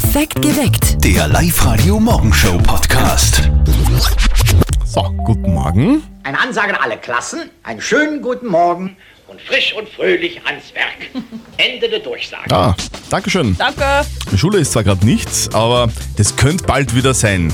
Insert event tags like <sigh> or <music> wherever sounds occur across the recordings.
Perfekt geweckt. Der Live-Radio-Morgenshow-Podcast. So, guten Morgen. Eine Ansage an alle Klassen, einen schönen guten Morgen und frisch und fröhlich ans Werk. <laughs> Ende der Durchsage. Ah, Dankeschön. Danke. Die Schule ist zwar gerade nichts, aber das könnte bald wieder sein.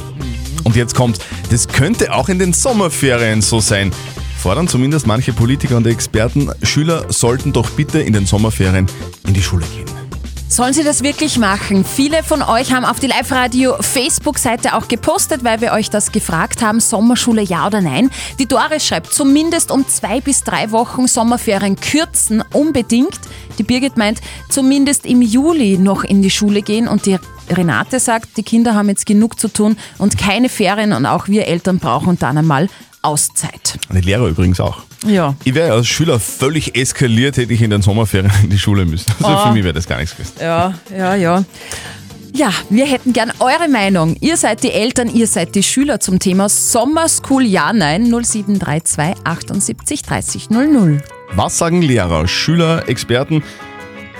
Und jetzt kommt, das könnte auch in den Sommerferien so sein. Fordern zumindest manche Politiker und Experten, Schüler sollten doch bitte in den Sommerferien in die Schule gehen. Sollen Sie das wirklich machen? Viele von euch haben auf die Live-Radio Facebook-Seite auch gepostet, weil wir euch das gefragt haben, Sommerschule ja oder nein. Die Doris schreibt, zumindest um zwei bis drei Wochen Sommerferien kürzen, unbedingt. Die Birgit meint, zumindest im Juli noch in die Schule gehen und die Renate sagt, die Kinder haben jetzt genug zu tun und keine Ferien und auch wir Eltern brauchen dann einmal Auszeit. Die Lehrer übrigens auch. Ja. Ich wäre als Schüler völlig eskaliert, hätte ich in den Sommerferien in die Schule müssen. Also für mich wäre das gar nichts gewesen. Ja, ja, ja. Ja, wir hätten gern eure Meinung. Ihr seid die Eltern, ihr seid die Schüler zum Thema Sommerschool Ja, Nein 0732 78 30 00. Was sagen Lehrer, Schüler, Experten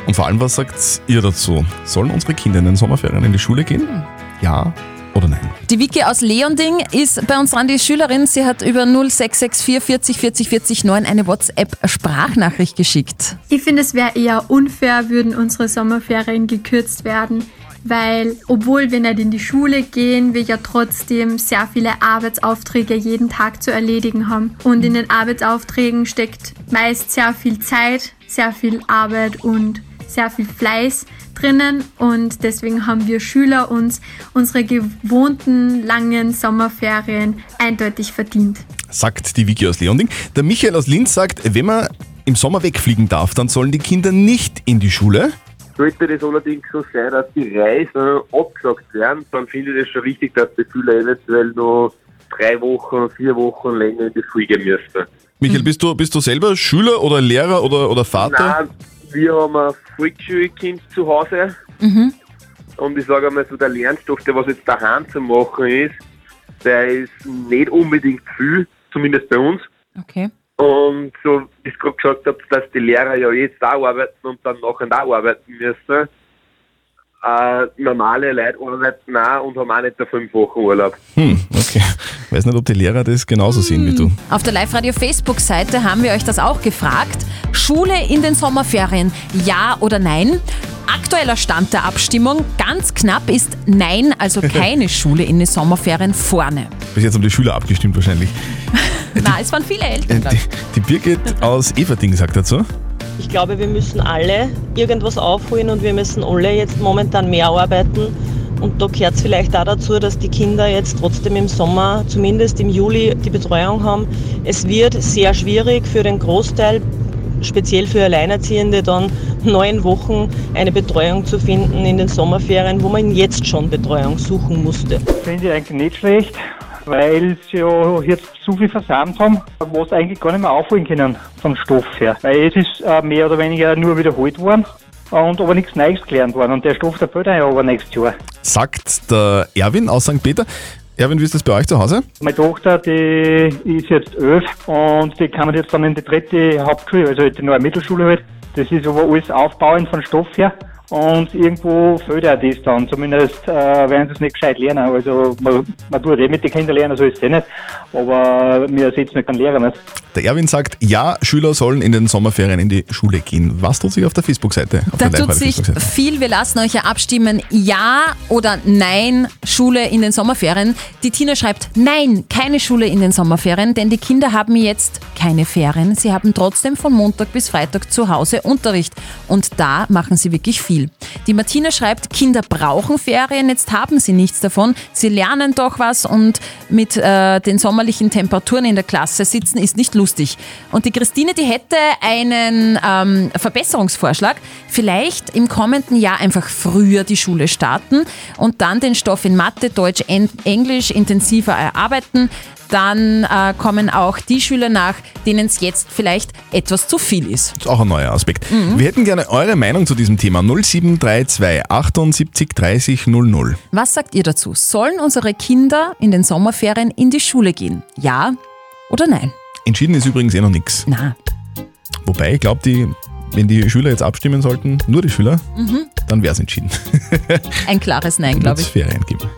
und vor allem, was sagt ihr dazu? Sollen unsere Kinder in den Sommerferien in die Schule gehen? Ja oder nein? Die Vicky aus Leonding ist bei uns dran, die Schülerin. Sie hat über 0664 40 40 40 9 eine WhatsApp-Sprachnachricht geschickt. Ich finde, es wäre eher unfair, würden unsere Sommerferien gekürzt werden, weil obwohl wir nicht in die Schule gehen, wir ja trotzdem sehr viele Arbeitsaufträge jeden Tag zu erledigen haben. Und in den Arbeitsaufträgen steckt meist sehr viel Zeit, sehr viel Arbeit und sehr viel Fleiß drinnen und deswegen haben wir Schüler uns unsere gewohnten langen Sommerferien eindeutig verdient. Sagt die Vicky aus Leonding. Der Michael aus Linz sagt, wenn man im Sommer wegfliegen darf, dann sollen die Kinder nicht in die Schule. Sollte das allerdings so sein, dass die Reisen abgesagt werden, dann finde ich das schon richtig, dass die Schüler eventuell noch drei Wochen, vier Wochen länger in die Schule gehen müssen. Michael, bist du, bist du selber Schüler oder Lehrer oder, oder Vater? Nein, wir haben ein Volksschulkind zu Hause und ich sage einmal so, der Lernstoff, der was jetzt daheim zu machen ist, der ist nicht unbedingt viel, zumindest bei uns. Okay. Und so, wie ich gerade gesagt habe, dass die Lehrer ja jetzt auch arbeiten und dann nachher auch arbeiten müssen. Äh, normale Leute arbeiten auch und haben auch nicht da fünf Wochen Urlaub. Hm, okay. Weiß nicht, ob die Lehrer das genauso sehen wie du. Auf der Live-Radio-Facebook-Seite haben wir euch das auch gefragt. Schule in den Sommerferien, ja oder nein? Aktueller Stand der Abstimmung, ganz knapp ist Nein, also <laughs> keine Schule in den Sommerferien vorne. Bis jetzt haben die Schüler abgestimmt wahrscheinlich. <laughs> Na, es waren viele Eltern. Die, ich. die Birgit aus Everding sagt dazu. Ich glaube, wir müssen alle irgendwas aufholen und wir müssen alle jetzt momentan mehr arbeiten. Und da gehört es vielleicht auch dazu, dass die Kinder jetzt trotzdem im Sommer, zumindest im Juli, die Betreuung haben. Es wird sehr schwierig für den Großteil, speziell für Alleinerziehende, dann neun Wochen eine Betreuung zu finden in den Sommerferien, wo man jetzt schon Betreuung suchen musste. Finde ich eigentlich nicht schlecht, weil sie ja jetzt so viel versammelt haben, was eigentlich gar nicht mehr aufholen können vom Stoff her. Weil es ist äh, mehr oder weniger nur wiederholt worden und aber nichts Neues gelernt worden. Und der Stoff der fällt ja aber nächstes Jahr. Sagt der Erwin aus St. Peter. Erwin, wie ist das bei euch zu Hause? Meine Tochter, die ist jetzt elf und die kann man jetzt dann in die dritte Hauptschule, also die neue Mittelschule halt. Das ist aber alles aufbauend von Stoff her. Und irgendwo fehlt auch das dann. Zumindest äh, werden sie es nicht gescheit lernen. Also man, man tut eh mit den Kindern lernen, so ist es eh nicht. Aber wir ersetzen nicht keinen Lehrer nicht. Der Erwin sagt, ja, Schüler sollen in den Sommerferien in die Schule gehen. Was tut sich auf der Facebook-Seite? Da der tut sich viel. Wir lassen euch ja abstimmen, ja oder nein, Schule in den Sommerferien. Die Tina schreibt, nein, keine Schule in den Sommerferien, denn die Kinder haben jetzt keine Ferien. Sie haben trotzdem von Montag bis Freitag zu Hause Unterricht. Und da machen sie wirklich viel. Die Martina schreibt, Kinder brauchen Ferien, jetzt haben sie nichts davon. Sie lernen doch was und mit äh, den sommerlichen Temperaturen in der Klasse sitzen ist nicht lustig. Und die Christine, die hätte einen ähm, Verbesserungsvorschlag. Vielleicht im kommenden Jahr einfach früher die Schule starten und dann den Stoff in Mathe, Deutsch, En Englisch intensiver erarbeiten. Dann äh, kommen auch die Schüler nach, denen es jetzt vielleicht etwas zu viel ist. Das ist auch ein neuer Aspekt. Wir hätten gerne eure Meinung zu diesem Thema 0732 78 30 00. Was sagt ihr dazu? Sollen unsere Kinder in den Sommerferien in die Schule gehen? Ja oder nein? Entschieden ist übrigens eh noch nichts. Na, Wobei, ich glaube, die wenn die Schüler jetzt abstimmen sollten, nur die Schüler, dann wäre es entschieden. <laughs> Ein klares Nein, glaube ich. Ferien geben.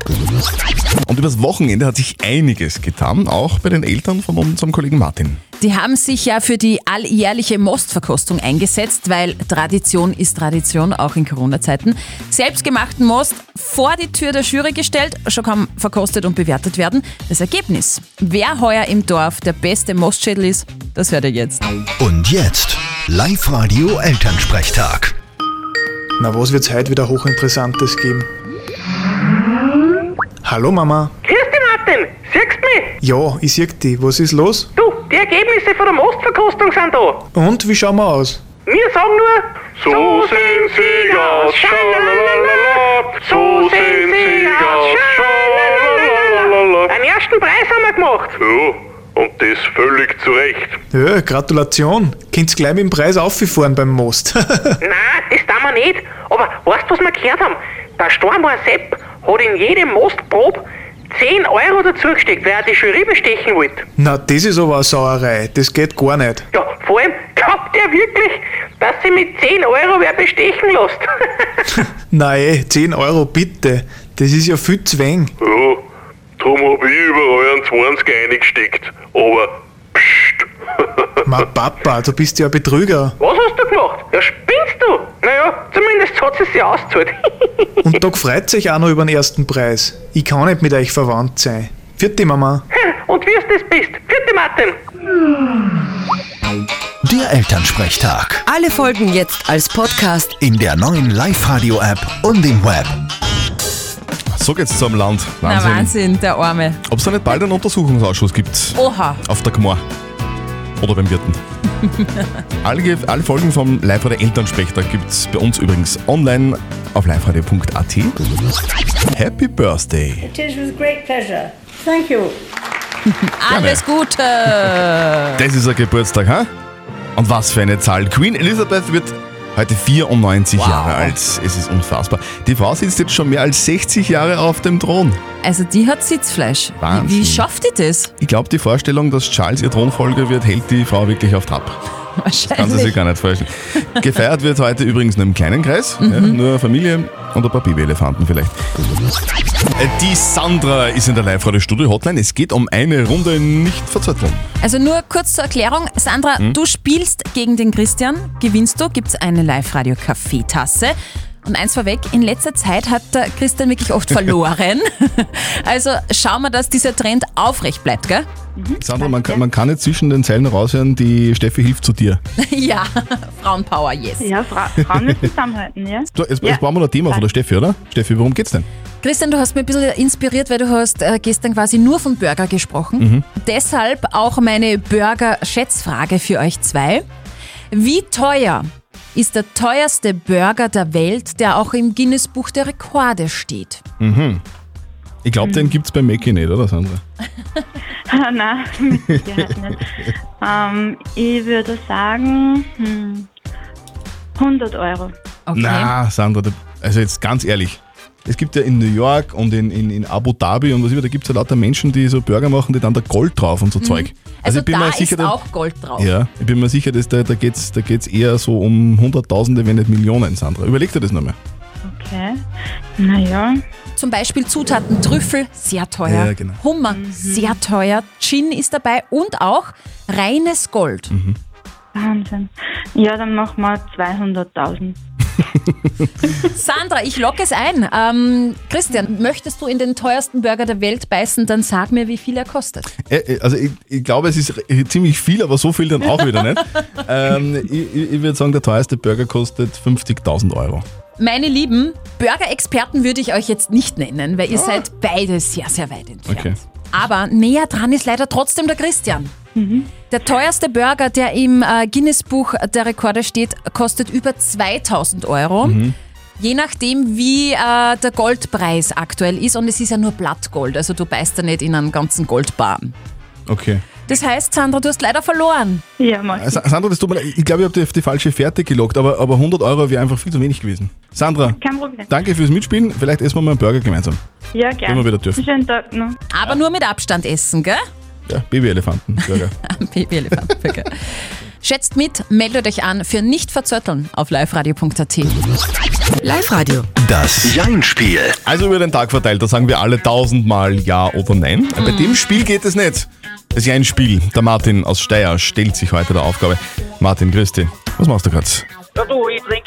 Und übers Wochenende hat sich einiges getan, auch bei den Eltern von unserem Kollegen Martin. Die haben sich ja für die alljährliche Mostverkostung eingesetzt, weil Tradition ist Tradition, auch in Corona-Zeiten. Selbstgemachten Most vor die Tür der Jury gestellt, schon kann verkostet und bewertet werden. Das Ergebnis. Wer heuer im Dorf der beste Mostschädel ist, das hört ihr jetzt. Und jetzt Live-Radio Elternsprechtag. Na, was wird's heute wieder Hochinteressantes geben? Hallo Mama. Grüß dich, Martin. Siehst du mich? Ja, ich sehe dich. Was ist los? Du, die Ergebnisse von der Mostverkostung sind da. Und, wie schauen wir aus? Wir sagen nur, so sehen sie aus, schalalala, so sehen sie aus, schalalala. Einen ersten Preis haben wir gemacht. Ja, und das völlig zu Recht. Ja, Gratulation. Könnt's gleich mit dem Preis auffahren beim Most. <laughs> Nein, das tun wir nicht. Aber weißt du, was wir gehört haben? Der Stormhauer Sepp hat in jedem Mostprobe 10 Euro dazugesteckt, weil er die Jury bestechen wollte. Na, das ist aber eine Sauerei. Das geht gar nicht. Ja, vor allem glaubt er wirklich, dass sie mit 10 Euro wer bestechen lässt. <laughs> <laughs> Nein, 10 Euro bitte. Das ist ja viel zu wenig. Ja, drum hab ich überall einen 20 eingesteckt. Aber, pst, <laughs> Ma Papa, du bist ja ein Betrüger. Was hast du gemacht? Ja, spinnst du? Naja, zumindest hat sie sich ausgezahlt. <laughs> Und da freut sich auch noch über den ersten Preis. Ich kann nicht mit euch verwandt sein. Vierte Mama. Und wie du das bist. Vierte Martin. Der Elternsprechtag. Alle Folgen jetzt als Podcast. In der neuen Live-Radio-App und im Web. So geht's zum Land. Na Wahnsinn. Wahnsinn, der Arme. Ob es da nicht bald einen Untersuchungsausschuss gibt Oha. auf der Gmor oder beim Wirten. <laughs> alle, alle Folgen vom Live-Radio Elternsprechtag gibt's bei uns übrigens online auf liveradio.at. Happy Birthday. It is with great pleasure. Thank you. <laughs> Alles Gute. Das ist ein Geburtstag, ha? Und was für eine Zahl. Queen Elizabeth wird heute 94 Wow. Jahre alt. Es ist unfassbar. Die Frau sitzt jetzt schon mehr als 60 Jahre auf dem Thron. Also die hat Sitzfleisch. Wahnsinn. Wie schafft die das? Ich glaube, die Vorstellung, dass Charles ihr Thronfolger wird, hält die Frau wirklich auf Trab. Kann sie sich Wahrscheinlich. gar nicht vorstellen. Gefeiert wird heute übrigens nur im kleinen Kreis. Ja, nur Familie und ein paar Babyelefanten vielleicht. Die Sandra ist in der Live-Radio-Studio-Hotline. Es geht um eine Runde nicht verzötteln. Also nur kurz zur Erklärung. Sandra, Hm? du spielst gegen den Christian. Gewinnst du, gibt's eine Live-Radio-Kaffeetasse. Und eins vorweg, in letzter Zeit hat der Christian wirklich oft verloren. <laughs> also schauen wir, dass dieser Trend aufrecht bleibt, gell? Sandra, man kann, man kann jetzt zwischen den Zeilen raushören, die Steffi hilft zu dir. <laughs> ja, Frauenpower, yes. Ja, Fra Frauen müssen zusammenhalten, ja? Jetzt, Ja. jetzt brauchen wir noch ein Thema von der Steffi, oder? Steffi, worum geht's denn? Christian, du hast mir ein bisschen inspiriert, weil du hast äh, gestern quasi nur von Burger gesprochen. Mhm. Deshalb auch meine Burger-Schätzfrage für euch zwei. Wie teuer ist der teuerste Burger der Welt, der auch im Guinness-Buch der Rekorde steht? Mhm. Ich glaube, den gibt's bei Mackie nicht, oder Sandra? <laughs> Nein, mit Sicherheit nicht. ähm, ich würde sagen, hm, 100 Euro. Na, Sandra, also jetzt ganz ehrlich. Es gibt ja in New York und in, in, in Abu Dhabi und was immer, da gibt es ja lauter Menschen, die so Burger machen, die dann da Gold drauf und so Zeug. Also, ich bin da mir sicher, ist da- auch Gold drauf. Ja, ich bin mir sicher, dass da, da geht es da geht's eher so um Hunderttausende, wenn nicht Millionen, Sandra. Überleg dir das nochmal. Okay. Naja. Zum Beispiel Zutaten Trüffel, sehr teuer. Ja, genau. Hummer, sehr teuer. Gin ist dabei und auch reines Gold. Mhm. Wahnsinn. Ja, dann machen wir 200.000. <laughs> Sandra, ich locke es ein. Ähm, Christian, möchtest du in den teuersten Burger der Welt beißen, dann sag mir, wie viel er kostet. Äh, äh, Also ich, ich glaube, es ist r- ziemlich viel, aber so viel dann auch wieder nicht. <laughs> ähm, ich ich, würde sagen, der teuerste Burger kostet 50.000 Euro. Meine Lieben, Burger-Experten würde ich euch jetzt nicht nennen, weil ihr seid beide sehr, sehr weit entfernt. Okay. Aber näher dran ist leider trotzdem der Christian. Der teuerste Burger, der im äh, Guinness-Buch der Rekorde steht, kostet über 2000 Euro. Je nachdem, wie äh, der Goldpreis aktuell ist. Und es ist ja nur Blattgold, also du beißt da nicht in einen ganzen Goldbar. Okay. Das heißt, Sandra, du hast leider verloren. Ja, mach Äh, Sa- Sandra, das tut mir leid. Ich glaube, ich habe die auf die falsche Fährte gelockt, aber, aber 100 Euro wäre einfach viel zu wenig gewesen. Sandra, Kein Problem. danke fürs Mitspielen. Vielleicht essen wir mal einen Burger gemeinsam. Ja, Wenn gerne. wir wieder dürfen. Schönen Tag noch. Aber nur mit Abstand essen, gell? Ja, Babyelefanten, Burger. <laughs> Babyelefantenburger. Schätzt mit, meldet euch an für nicht verzötteln auf liveradio.at. Live-Radio. Das Jein-Spiel. Also über den Tag verteilt, da sagen wir alle tausendmal Ja oder Nein. Bei dem Spiel geht es nicht. Das ist ja ein Spiel. Der Martin aus Steyr stellt sich heute der Aufgabe. Martin, grüß dich. Was machst du gerade? Ja, du, ich trinke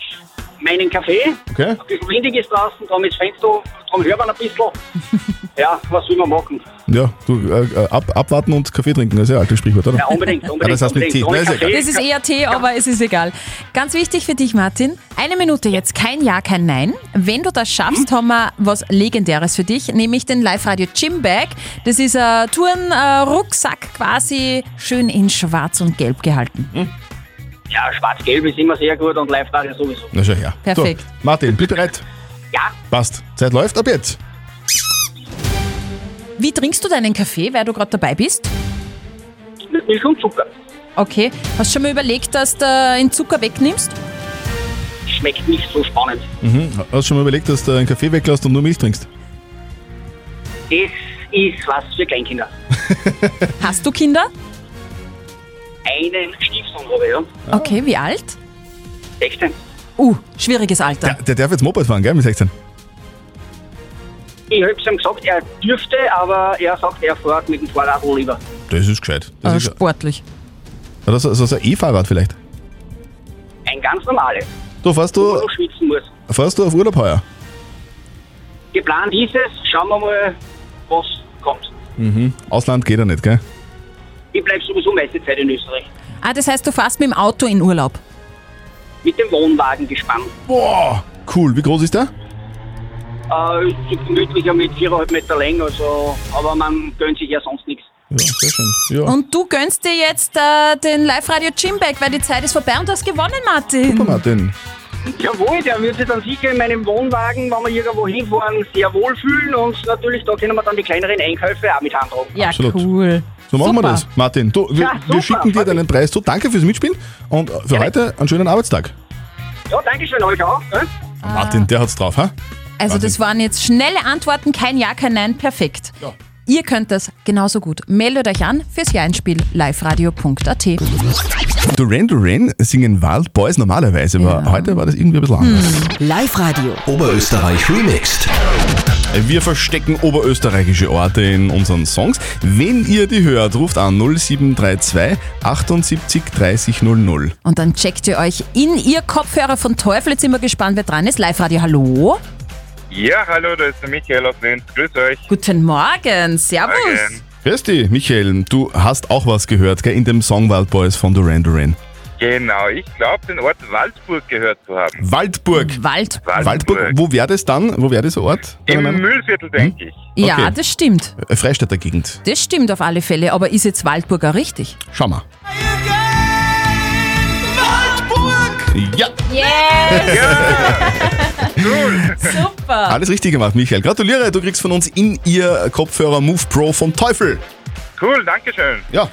meinen Kaffee. Okay. Ein bisschen windig ist draußen, darum ist Fenster, darum hört man ein bisschen. <laughs> ja, was will man machen? Ja, du, äh, ab, abwarten und Kaffee trinken, das ist ja ein altes Sprichwort, oder? Ja, unbedingt, unbedingt. <laughs> Ja, das heißt mit. Tee. Na, ist ja Kaffee. egal. Das ist eher Tee, aber es ist egal. Ganz wichtig für dich, Martin. Eine Minute jetzt, kein Ja, kein Nein. Wenn du das schaffst, haben wir was Legendäres für dich, nämlich den Live-Radio Gym Bag. Das ist ein Touren-Rucksack quasi, schön in schwarz und gelb gehalten. Ja, schwarz-gelb ist immer sehr gut und Live-Radio sowieso. Na schau her. Perfekt. So, Martin, bist du bereit? Ja. Passt. Zeit läuft, ab jetzt. Wie trinkst du deinen Kaffee, weil du gerade dabei bist? Mit Milch und Zucker. Okay. Hast du schon mal überlegt, dass du den Zucker wegnimmst? Schmeckt nicht so spannend. Mhm. Hast du schon mal überlegt, dass du einen Kaffee weglässt und nur Milch trinkst? Das ist was für Kleinkinder. Hast du Kinder? Einen Stiefsohn habe ich, ja. Okay, wie alt? 16. Uh, schwieriges Alter. Der darf jetzt Moped fahren, gell, mit 16? Ich habe ihm gesagt, er dürfte, aber er sagt, er fährt mit dem Fahrrad lieber. Das ist gescheit. Das Äh, ist, sportlich. oder so, so so ein E-Fahrrad vielleicht. Ein ganz normales, Du, fährst wo man du, noch schwitzen muss. fährst du auf Urlaub heuer? Geplant ist es, schauen wir mal, was kommt. Mhm. Ausland geht ja nicht, gell? Ich bleibe sowieso meiste Zeit in Österreich. Ah, das heißt, du fährst mit dem Auto in Urlaub. Mit dem Wohnwagen gespannt. Boah, cool. Wie groß ist der? Äh, ist gemütlicher mit 4,5 Meter Länge, also, aber man gönnt sich ja sonst nichts. Ja, sehr schön. Ja. Und du gönnst dir jetzt äh, den Live-Radio Gymbag, weil die Zeit ist vorbei und du hast gewonnen, Martin. Super, Martin. Jawohl, der wird sich dann sicher in meinem Wohnwagen, wenn wir irgendwo hinfahren, sehr wohlfühlen und natürlich da können wir dann die kleineren Einkäufe auch mit handhaben. Ja, Absolut. cool. So machen wir Super. das. Martin, du, wir, Ja, wir schicken dir deinen Preis zu. Danke fürs Mitspielen und für heute einen schönen Arbeitstag. Ja, danke schön euch auch. Äh? Martin, der hat's drauf, ha? Also das waren jetzt schnelle Antworten, kein Ja, kein Nein, perfekt. Ja. Ihr könnt das genauso gut. Meldet euch an fürs Ja-Einspiel liveradio.at. Duran Duran singen Wild Boys normalerweise, aber heute war das irgendwie ein bisschen anders. Live-Radio. Oberösterreich remixed. Wir verstecken oberösterreichische Orte in unseren Songs. Wenn ihr die hört, ruft an 0732 78 30 00. Und dann checkt ihr euch in ihr Kopfhörer von Teufel. Jetzt sind wir gespannt, wer dran ist. Live-Radio, hallo. Ja, hallo, da ist der Michael aus Linz. Grüß euch. Guten Morgen, servus. Morgen. Grüß dich, Michael. Du hast auch was gehört, gell, in dem Song Wild Boys von Duran Duran. Genau, ich glaube, den Ort Waldburg gehört zu haben. Waldburg. Wald. Waldburg. Wo wäre das dann? Wo wäre dieser Ort? Im Meinung? Müllviertel, denke ich. Ja, Okay. das stimmt. Äh, Freistädter Gegend. Das stimmt auf alle Fälle. Aber ist jetzt Waldburger richtig? Schau mal. Ja, <laughs> Super. alles richtig gemacht, Michael. Gratuliere, du kriegst von uns in ihr Kopfhörer Move Pro vom Teufel. Cool, danke schön. Ja,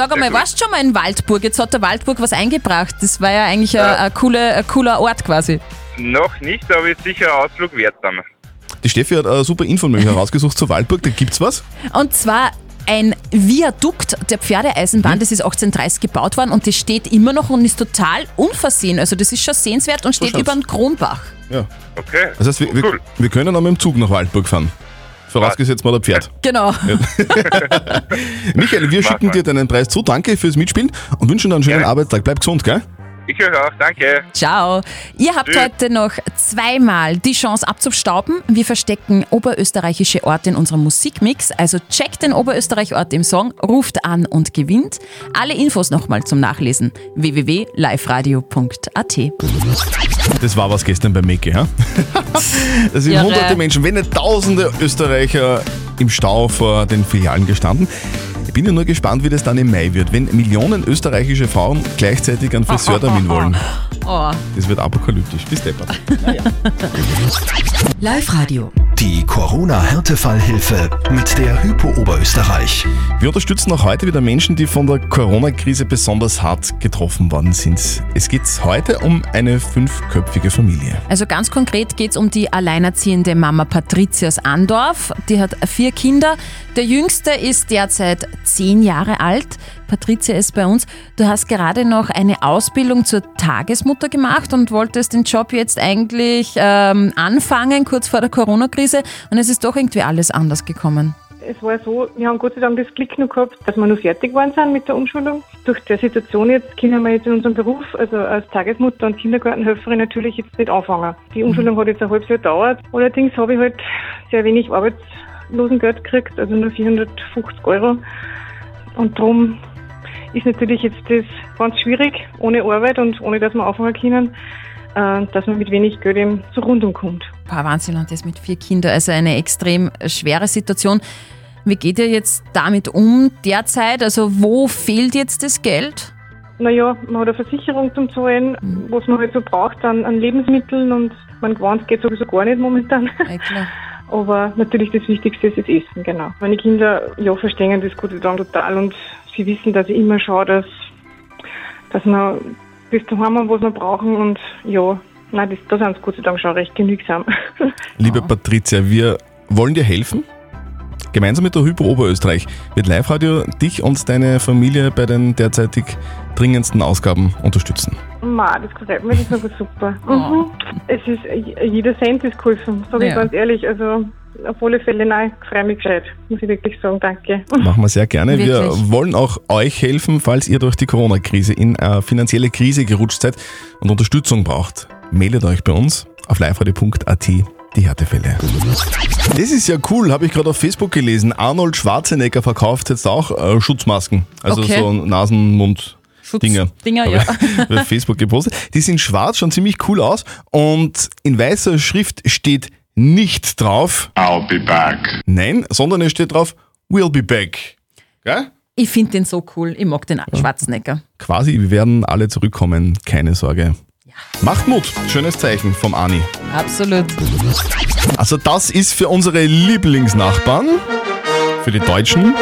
Sag einmal, warst du schon mal in Waldburg? Jetzt hat der Waldburg was eingebracht. Das war ja eigentlich ein, ein, coole, ein cooler Ort quasi. Noch nicht, aber ist sicher ein Ausflug wert dann. die Steffi hat eine super Info herausgesucht zur Waldburg. Da gibt's was. Und zwar ein Viadukt der Pferdeeisenbahn, Mhm. das ist 1830 gebaut worden und das steht immer noch und ist total unversehen. Also das ist schon sehenswert und steht schaut's. über den Kronbach. Ja. Okay. Das heißt, wir, wir, wir können auch mit dem Zug nach Waldburg fahren. Vorausgesetzt mal der Pferd. Genau. <laughs> Michael, wir schicken mal. dir deinen Preis zu. Danke fürs Mitspielen und wünschen dir einen schönen Arbeitstag. Bleib gesund, gell? Ich höre auch, danke. Ciao. Ihr habt Tschüss. heute noch zweimal die Chance abzustauben. Wir verstecken oberösterreichische Orte in unserem Musikmix. Also checkt den Oberösterreich-Ort im Song, ruft an und gewinnt. Alle Infos nochmal zum Nachlesen. www.liveradio.at. Das war was gestern bei Mecke, ja? <laughs> Da sind Irre. hunderte Menschen, wenn nicht tausende Österreicher im Stau vor den Filialen gestanden. Ich bin ja nur gespannt, wie das dann im Mai wird, wenn Millionen österreichische Frauen gleichzeitig einen Friseurtermin <laughs> wollen. Oh. Das wird apokalyptisch. Bis deppert. Live-Radio. Die Corona-Härtefallhilfe mit der Hypo Oberösterreich. Wir unterstützen auch heute wieder Menschen, die von der Corona-Krise besonders hart getroffen worden sind. Es geht heute um eine fünfköpfige Familie. Also ganz konkret geht es um die alleinerziehende Mama Patricia aus Andorf. Die hat vier Kinder. Der jüngste ist derzeit zehn Jahre alt. Patricia ist bei uns. Du hast gerade noch eine Ausbildung zur Tagesmutter gemacht und wolltest den Job jetzt eigentlich ähm, anfangen, kurz vor der Corona-Krise. Und es ist doch irgendwie alles anders gekommen. Es war so, wir haben Gott sei Dank das Glück noch gehabt, dass wir noch fertig geworden sind mit der Umschulung. Durch die Situation jetzt können wir jetzt in unserem Beruf, also als Tagesmutter und Kindergartenhelferin natürlich jetzt nicht anfangen. Die Umschulung hat jetzt ein halbes Jahr gedauert. Allerdings habe ich halt sehr wenig Arbeitslosengeld gekriegt, also nur 450 Euro. Und darum ist natürlich jetzt das ganz schwierig, ohne Arbeit und ohne dass wir anfangen können, äh, dass man mit wenig Geld eben zur Rundung kommt. Boah, Wahnsinn, und das mit vier Kindern, also eine extrem schwere Situation. Wie geht ihr jetzt damit um derzeit? Also wo fehlt jetzt das Geld? Naja, man hat eine Versicherung zum Zahlen, was man halt so braucht an, an Lebensmitteln und man gewohnt geht sowieso gar nicht momentan. <laughs> Aber natürlich das Wichtigste ist das Essen, genau. Meine Kinder ja, verstehen das Gott sei Dank total und sie wissen, dass ich immer schaue, dass, dass wir bis daheim haben, was wir brauchen und ja, nein, das, da sind sie Gott sei Dank schon recht genügsam. <laughs> Liebe Patricia, wir wollen dir helfen. Gemeinsam mit der Hypo Oberösterreich wird Live-Radio dich und deine Familie bei den derzeitig dringendsten Ausgaben unterstützen. Ma, das gefällt mir, das ist super. Mhm. Es ist, jeder Cent ist geholfen, sage ich Ja. ganz ehrlich. Also auf alle Fälle, nein, ich freue mich gescheit, muss ich wirklich sagen, danke. Machen wir sehr gerne. Wir Wirklich. wollen auch euch helfen, falls ihr durch die Corona-Krise in eine finanzielle Krise gerutscht seid und Unterstützung braucht. Meldet euch bei uns auf liveradio.at die Härtefälle. Das ist ja cool, habe ich gerade auf Facebook gelesen. Arnold Schwarzenegger verkauft jetzt auch äh, Schutzmasken. Also Okay. so Nasen-Mund. Dinger. Dinger, Hab ja. ich <laughs> Auf Facebook gepostet. Die sind schwarz, schauen ziemlich cool aus und in weißer Schrift steht nicht drauf I'll be back. Nein, sondern es steht drauf We'll be back. Gell? Ich finde den so cool. Ich mag den Schwarzenegger. Quasi, wir werden alle zurückkommen, keine Sorge. Macht Mut, schönes Zeichen vom Ani. Absolut. Also das ist für unsere Lieblingsnachbarn, für die Deutschen,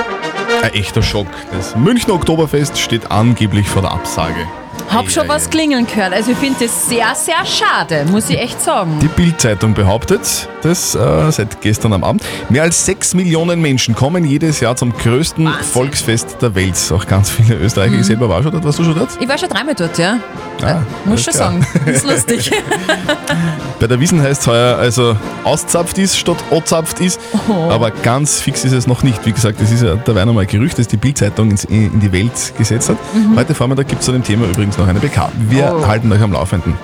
ein echter Schock. Das Münchner Oktoberfest steht angeblich vor der Absage. Hab schon was klingeln gehört. Also ich finde das sehr, sehr schade, muss ich echt sagen. Die Bild-Zeitung behauptet, das äh, seit gestern am Abend. Mehr als 6 Millionen Menschen kommen jedes Jahr zum größten Volksfest der Welt. Auch ganz viele Österreicher. Mhm. Ich selber war schon dort. Warst du schon dort? Ich war schon dreimal dort, ja. Ah, Muss schon klar. sagen. Ist lustig. <laughs> Bei der Wiesen heißt es heuer also auszapft ist statt ozapft ist. Oh. Aber ganz fix ist es noch nicht. Wie gesagt, das ist ja dabei nochmal ein Gerücht, das die Bild-Zeitung in die Welt gesetzt hat. Mhm. Heute Vormittag gibt es zu dem Thema übrigens noch eine PK. Wir Oh. halten euch am Laufenden.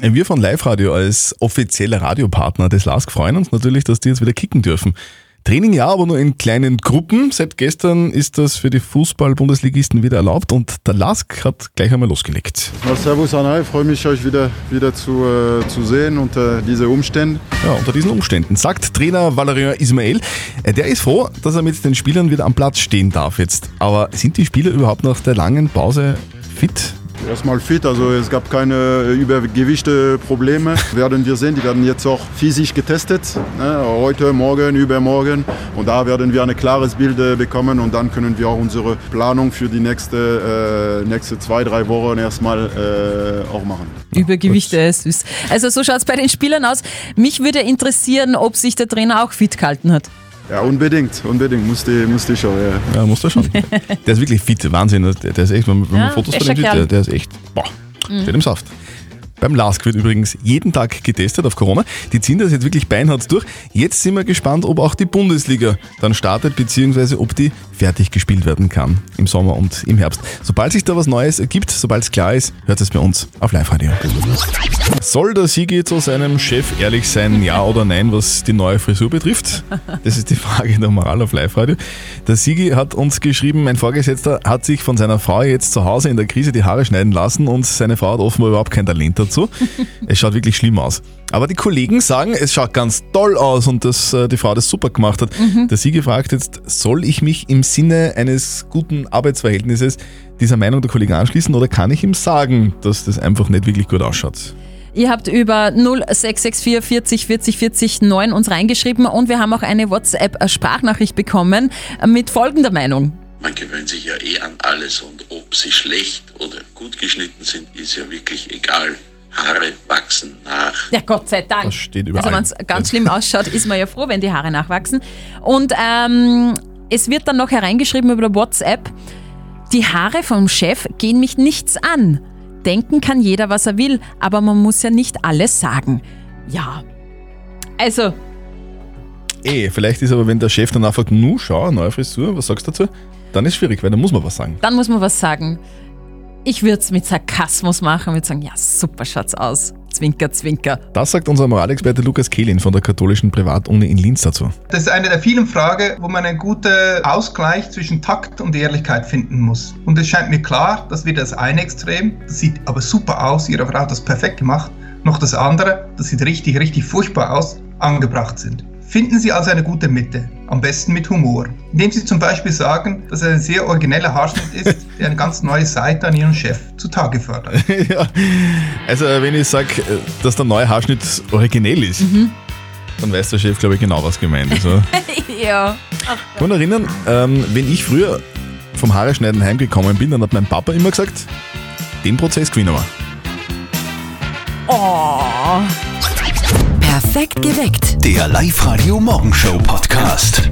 Wir von Live Radio als offizieller Radiopartner des LASK freuen uns natürlich, dass die jetzt wieder kicken dürfen. Training ja, aber nur in kleinen Gruppen. Seit gestern ist das für die Fußball-Bundesligisten wieder erlaubt und der LASK hat gleich einmal losgelegt. Ja, servus Anna, ich freue mich, euch wieder, wieder zu, äh, zu sehen unter diese Umstände. Ja, unter diesen Umständen, sagt Trainer Valerian Ismail. Äh, Der ist froh, dass er mit den Spielern wieder am Platz stehen darf jetzt. Aber sind die Spieler überhaupt nach der langen Pause fit? Erstmal fit, also es gab keine äh, Übergewichte Probleme. <laughs> werden wir sehen, die werden jetzt auch physisch getestet. Ne? Heute, morgen, übermorgen. Und da werden wir ein klares Bild äh, bekommen und dann können wir auch unsere Planung für die nächste, äh, nächste zwei, drei Wochen erstmal äh, auch machen. Übergewichte ist süß. Also so schaut es bei den Spielern aus. Mich würde interessieren, ob sich der Trainer auch fit gehalten hat. Ja, unbedingt, unbedingt, musste, musste schon. Ja, ja muss er schon. <laughs> Der ist wirklich fit, Wahnsinn. Der, der ist echt, wenn man, Ja, Fotos von ihm sieht, der, der ist echt, boah, Mhm. steht im Saft. Beim LASK wird übrigens jeden Tag getestet auf Corona. Die ziehen das jetzt wirklich beinhart durch. Jetzt sind wir gespannt, ob auch die Bundesliga dann startet, beziehungsweise ob die fertig gespielt werden kann im Sommer und im Herbst. Sobald sich da was Neues ergibt, sobald es klar ist, hört es bei uns auf Live-Radio. Soll der Sigi zu seinem Chef ehrlich sein, ja oder nein, was die neue Frisur betrifft? Das ist die Frage der Moral auf Live-Radio. Der Sigi hat uns geschrieben, mein Vorgesetzter hat sich von seiner Frau jetzt zu Hause in der Krise die Haare schneiden lassen und seine Frau hat offenbar überhaupt kein Talent dazu. <laughs> Es schaut wirklich schlimm aus. Aber die Kollegen sagen, es schaut ganz toll aus und dass äh, die Frau das super gemacht hat. Mhm. Der Sigi fragt jetzt, soll ich mich im Sinne eines guten Arbeitsverhältnisses dieser Meinung der Kollegen anschließen oder kann ich ihm sagen, dass das einfach nicht wirklich gut ausschaut? Ihr habt über 0664 40 40 40 9 uns reingeschrieben und wir haben auch eine WhatsApp-Sprachnachricht bekommen mit folgender Meinung. Man gewöhnt sich ja eh an alles und ob sie schlecht oder gut geschnitten sind, ist ja wirklich egal. Haare wachsen nach. Ja, Gott sei Dank. Das steht überall. Also wenn es ganz schlimm ausschaut, ist man ja froh, wenn die Haare nachwachsen. Und ähm, es wird dann noch hereingeschrieben über WhatsApp, die Haare vom Chef gehen mich nichts an. Denken kann jeder, was er will, aber man muss ja nicht alles sagen. Ja. Also, Eh, vielleicht ist aber, wenn der Chef dann einfach nu schau, neue Frisur, was sagst du dazu? Dann ist schwierig, weil dann muss man was sagen. dann muss man was sagen. Ich würde es mit Sarkasmus machen, würde sagen, ja, super schaut's aus. Zwinker, zwinker. Das sagt unser Moralexperte Lukas Kehlin von der katholischen Privatuni in Linz dazu. Das ist eine der vielen Fragen, wo man einen guten Ausgleich zwischen Takt und Ehrlichkeit finden muss. Und es scheint mir klar, dass weder das eine Extrem, das sieht aber super aus, ihre Frau hat das perfekt gemacht, noch das andere, das sieht richtig, richtig furchtbar aus, angebracht sind. Finden Sie also eine gute Mitte, am besten mit Humor. Indem Sie zum Beispiel sagen, dass es ein sehr origineller Haarschnitt ist, der eine ganz neue Seite an Ihren Chef zutage fördert. <laughs> ja. Also, wenn ich sage, dass der neue Haarschnitt originell ist, dann weiß der Chef, glaube ich, genau, was gemeint ist. oder? <laughs> ja. Ich kann mich erinnern, ähm, wenn ich früher vom Haareschneiden heimgekommen bin, dann hat mein Papa immer gesagt, den Prozess gewinnen wir. Oh. Perfekt geweckt. Der Live-Radio Morgenshow Podcast.